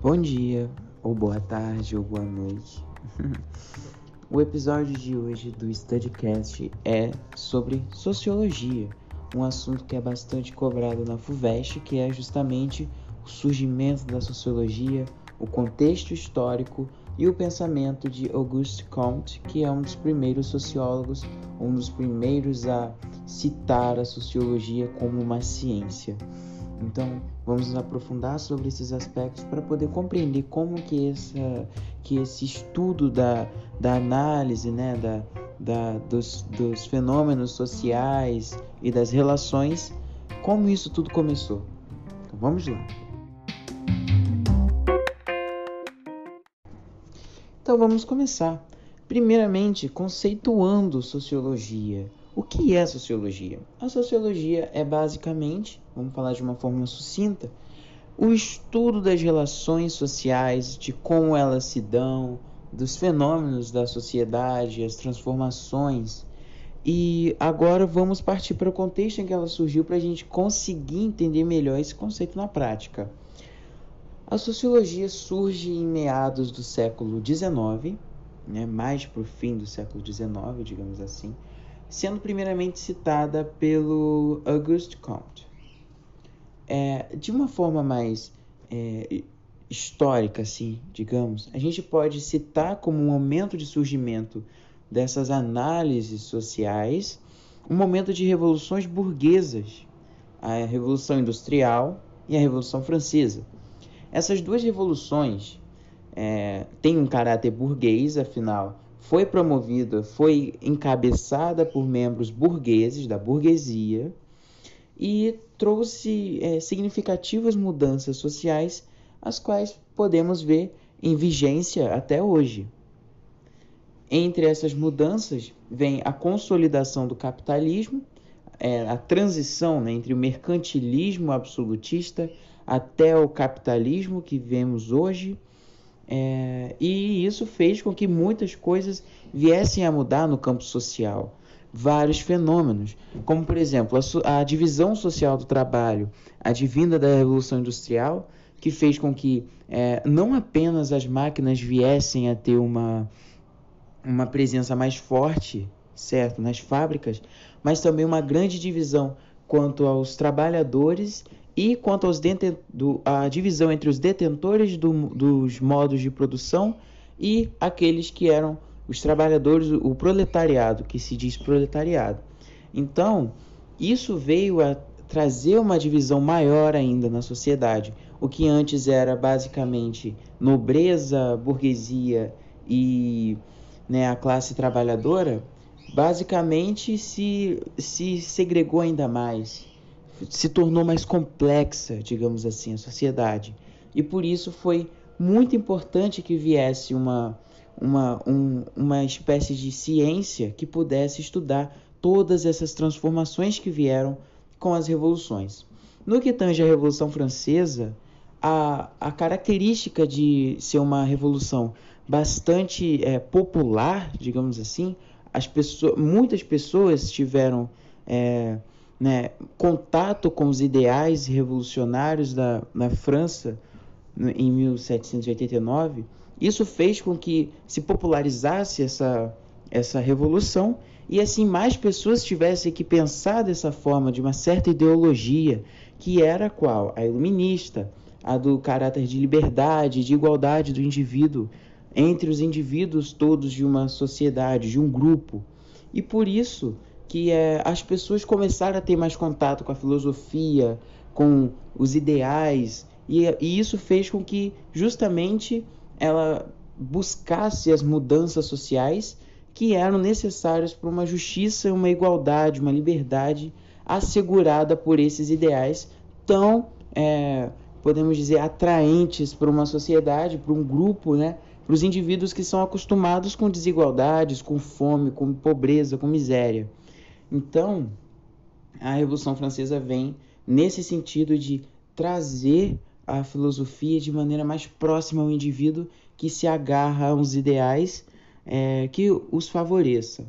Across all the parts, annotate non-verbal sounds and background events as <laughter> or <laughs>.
Bom dia, ou boa tarde, ou boa noite. <laughs> o episódio de hoje do Studycast é sobre sociologia, um assunto que é bastante cobrado na FUVEST, que é justamente o surgimento da sociologia, o contexto histórico e o pensamento de Auguste Comte, que é um dos primeiros sociólogos, um dos primeiros a citar a sociologia como uma ciência. Então, vamos nos aprofundar sobre esses aspectos para poder compreender como que, essa, que esse estudo da, da análise, né, da, da, dos, dos fenômenos sociais e das relações, como isso tudo começou. Então, vamos lá. Então vamos começar. Primeiramente, conceituando sociologia. O que é sociologia? A sociologia é basicamente, vamos falar de uma forma sucinta, o estudo das relações sociais, de como elas se dão, dos fenômenos da sociedade, as transformações. E agora vamos partir para o contexto em que ela surgiu para a gente conseguir entender melhor esse conceito na prática. A sociologia surge em meados do século XIX, né, mais para o fim do século XIX, digamos assim, sendo primeiramente citada pelo Auguste Comte. É, de uma forma mais é, histórica, assim, digamos, a gente pode citar como um momento de surgimento dessas análises sociais um momento de revoluções burguesas, a Revolução Industrial e a Revolução Francesa essas duas revoluções é, têm um caráter burguês, afinal, foi promovida, foi encabeçada por membros burgueses da burguesia e trouxe é, significativas mudanças sociais, as quais podemos ver em vigência até hoje. Entre essas mudanças vem a consolidação do capitalismo, é, a transição né, entre o mercantilismo absolutista até o capitalismo que vemos hoje. É, e isso fez com que muitas coisas viessem a mudar no campo social. Vários fenômenos, como por exemplo a, a divisão social do trabalho, advinda da Revolução Industrial, que fez com que é, não apenas as máquinas viessem a ter uma, uma presença mais forte, certo, nas fábricas, mas também uma grande divisão quanto aos trabalhadores e quanto aos do, a divisão entre os detentores do, dos modos de produção e aqueles que eram os trabalhadores, o proletariado, que se diz proletariado. Então, isso veio a trazer uma divisão maior ainda na sociedade. O que antes era basicamente nobreza, burguesia e né, a classe trabalhadora, basicamente se, se segregou ainda mais se tornou mais complexa, digamos assim, a sociedade. E por isso foi muito importante que viesse uma, uma, um, uma espécie de ciência que pudesse estudar todas essas transformações que vieram com as revoluções. No que tange a Revolução Francesa, a, a característica de ser uma revolução bastante é, popular, digamos assim, as pessoas, muitas pessoas tiveram é, né, contato com os ideais revolucionários da, na França em 1789, isso fez com que se popularizasse essa, essa revolução e assim mais pessoas tivessem que pensar dessa forma, de uma certa ideologia, que era qual? A iluminista, a do caráter de liberdade, de igualdade do indivíduo entre os indivíduos todos de uma sociedade, de um grupo. E por isso que é, as pessoas começaram a ter mais contato com a filosofia, com os ideais, e, e isso fez com que justamente ela buscasse as mudanças sociais que eram necessárias para uma justiça, uma igualdade, uma liberdade assegurada por esses ideais tão, é, podemos dizer, atraentes para uma sociedade, para um grupo, né? para os indivíduos que são acostumados com desigualdades, com fome, com pobreza, com miséria. Então, a Revolução Francesa vem nesse sentido de trazer a filosofia de maneira mais próxima ao indivíduo que se agarra a uns ideais é, que os favoreça.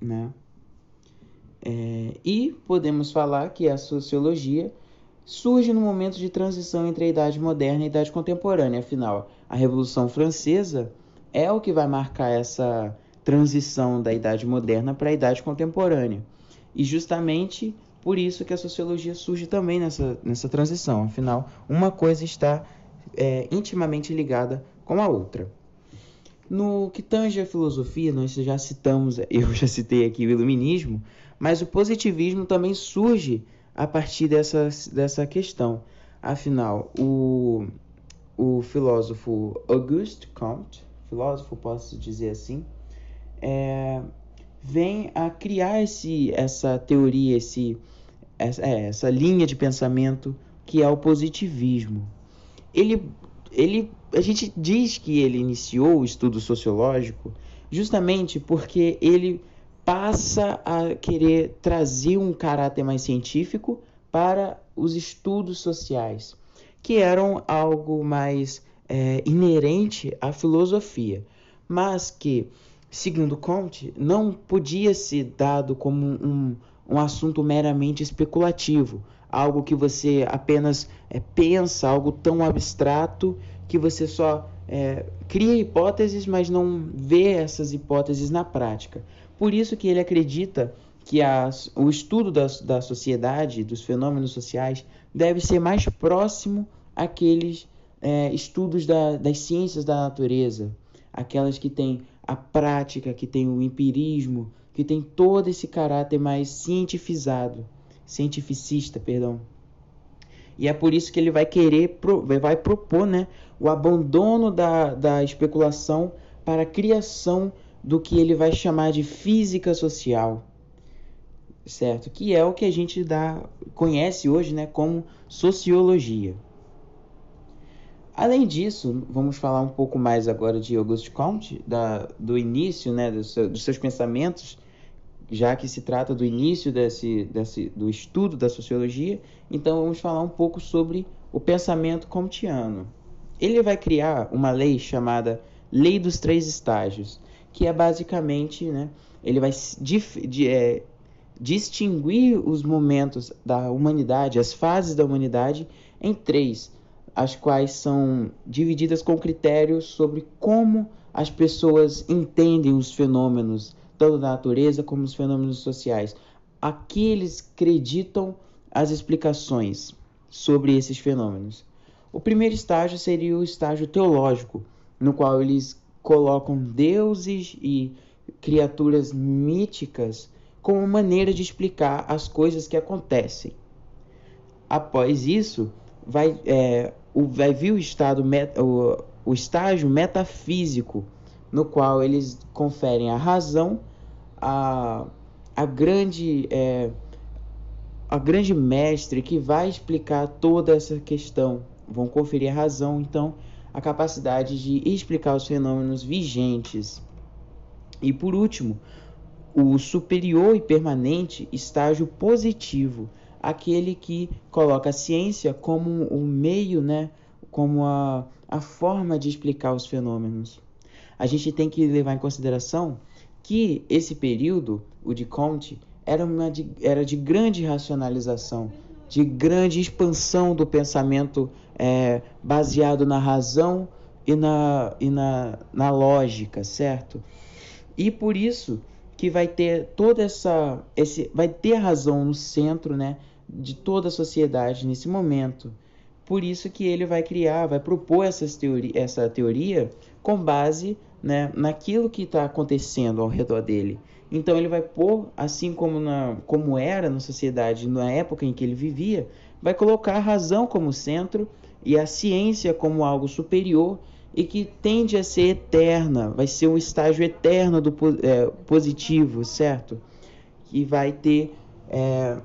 Né? É, e podemos falar que a sociologia surge no momento de transição entre a Idade Moderna e a Idade Contemporânea. Afinal, a Revolução Francesa é o que vai marcar essa transição da Idade Moderna para a Idade Contemporânea. E justamente por isso que a sociologia surge também nessa, nessa transição. Afinal, uma coisa está é, intimamente ligada com a outra. No que tange a filosofia, nós já citamos, <laughs> eu já citei aqui o iluminismo, mas o positivismo também surge a partir dessa, dessa questão. Afinal, o, o filósofo Auguste Comte, filósofo posso dizer assim, é, vem a criar esse, essa teoria, esse, essa, é, essa linha de pensamento que é o positivismo. Ele, ele, a gente diz que ele iniciou o estudo sociológico justamente porque ele passa a querer trazer um caráter mais científico para os estudos sociais, que eram algo mais é, inerente à filosofia, mas que, segundo Comte, não podia ser dado como um, um assunto meramente especulativo, algo que você apenas é, pensa, algo tão abstrato que você só é, cria hipóteses, mas não vê essas hipóteses na prática. Por isso que ele acredita que o estudo da, da sociedade, dos fenômenos sociais, deve ser mais próximo àqueles é, estudos da, das ciências da natureza, aquelas que têm a prática, que têm o empirismo, que tem todo esse caráter mais cientificado, cientificista, perdão. E é por isso que ele vai querer, vai propor né, o abandono da, da especulação para a criação do que ele vai chamar de física social, certo? Que é o que a gente dá, conhece hoje né, como sociologia. Além disso, vamos falar um pouco mais agora de Auguste Comte, da, do início né, do seu, dos seus pensamentos, já que se trata do início desse, desse, do estudo da sociologia, então vamos falar um pouco sobre o pensamento comtiano. Ele vai criar uma lei chamada Lei dos Três Estágios, que é basicamente, né, ele vai dif, de, é, distinguir os momentos da humanidade, as fases da humanidade, em três, as quais são divididas com critérios sobre como as pessoas entendem os fenômenos, tanto da natureza como os fenômenos sociais. Aqui eles acreditam as explicações sobre esses fenômenos. O primeiro estágio seria o estágio teológico, no qual eles colocam deuses e criaturas míticas como maneira de explicar as coisas que acontecem. Após isso, vai, é, o, vai vir o, estado met, o, o estágio metafísico, no qual eles conferem a razão a, a grande é, a grande mestre que vai explicar toda essa questão. Vão conferir a razão, então a capacidade de explicar os fenômenos vigentes. E por último, o superior e permanente estágio positivo, aquele que coloca a ciência como o meio, né, como a, a forma de explicar os fenômenos. A gente tem que levar em consideração que esse período, o de Comte, era, uma de, era de grande racionalização, de grande expansão do pensamento é, baseado na razão e, na, e na, na lógica, certo? E por isso que vai ter toda essa esse vai ter a razão no centro, né, de toda a sociedade nesse momento. Por isso que ele vai criar, vai propor essas teori essa teoria com base né, naquilo que está acontecendo ao redor dele. Então ele vai pôr, assim como, na, como era na sociedade na época em que ele vivia, vai colocar a razão como centro e a ciência como algo superior e que tende a ser eterna, vai ser um estágio eterno do é, positivo, certo? Que vai ter, é,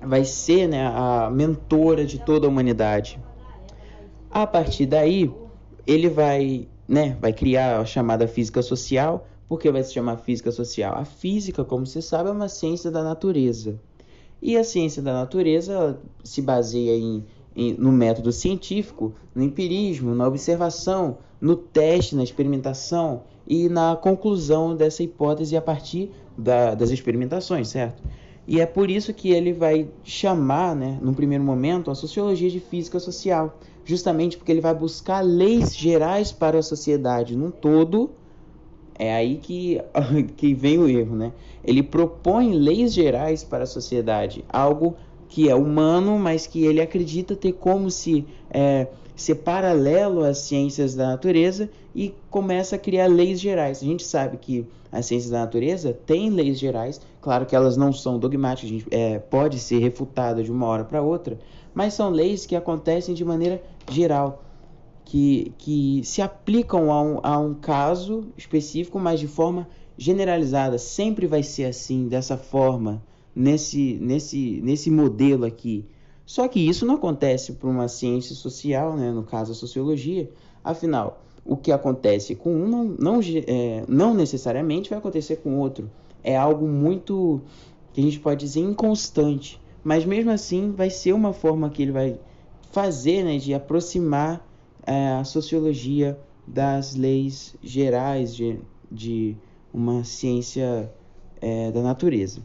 vai ser né, a mentora de toda a humanidade. A partir daí, ele vai, né, vai criar a chamada física social, por que vai se chamar física social? A física, como você sabe, é uma ciência da natureza. E a ciência da natureza se baseia em, em, no método científico, no empirismo, na observação, no teste, na experimentação e na conclusão dessa hipótese a partir da, das experimentações, certo? E é por isso que ele vai chamar, né, no primeiro momento, a sociologia de física social, justamente porque ele vai buscar leis gerais para a sociedade num todo. É aí que, <laughs> que vem o erro, né? Ele propõe leis gerais para a sociedade, algo que é humano, mas que ele acredita ter como se é, ser paralelo às ciências da natureza e começa a criar leis gerais. A gente sabe que as ciências da natureza têm leis gerais, claro que elas não são dogmáticas, a gente é, pode ser refutada de uma hora para outra, mas são leis que acontecem de maneira geral, que, que se aplicam a um, a um caso específico, mas de forma generalizada. Sempre vai ser assim, dessa forma, nesse, nesse, nesse modelo aqui só que isso não acontece para uma ciência social, né, no caso a sociologia. Afinal, o que acontece com um não, não, é, não necessariamente vai acontecer com outro. É algo muito, que a gente pode dizer, inconstante. Mas mesmo assim, vai ser uma forma que ele vai fazer né, de aproximar é, a sociologia das leis gerais de, de uma ciência é, da natureza.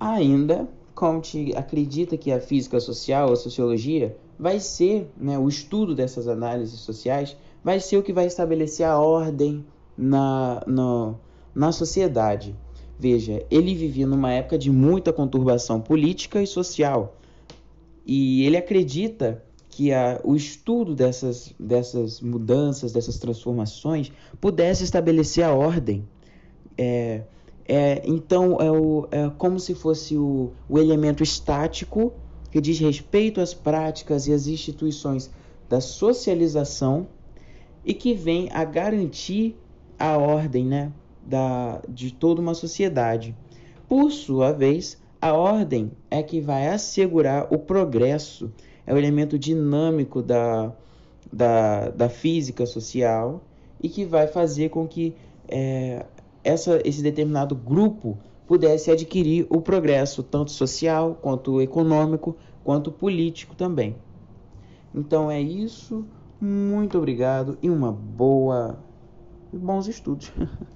Ainda Comte acredita que a física social, a sociologia, vai ser, né, o estudo dessas análises sociais, vai ser o que vai estabelecer a ordem na, na, na sociedade. Veja, ele vivia numa época de muita conturbação política e social. E ele acredita que a, o estudo dessas, dessas mudanças, dessas transformações, pudesse estabelecer a ordem. É, é, então, é, o, é como se fosse o, o elemento estático que diz respeito às práticas e às instituições da socialização e que vem a garantir a ordem né, da, de toda uma sociedade. Por sua vez, a ordem é que vai assegurar o progresso, é o elemento dinâmico da, da, da física social e que vai fazer com que é, essa, esse determinado grupo pudesse adquirir o progresso, tanto social, quanto econômico, quanto político também. Então é isso. Muito obrigado e uma boa bons estudos. <laughs>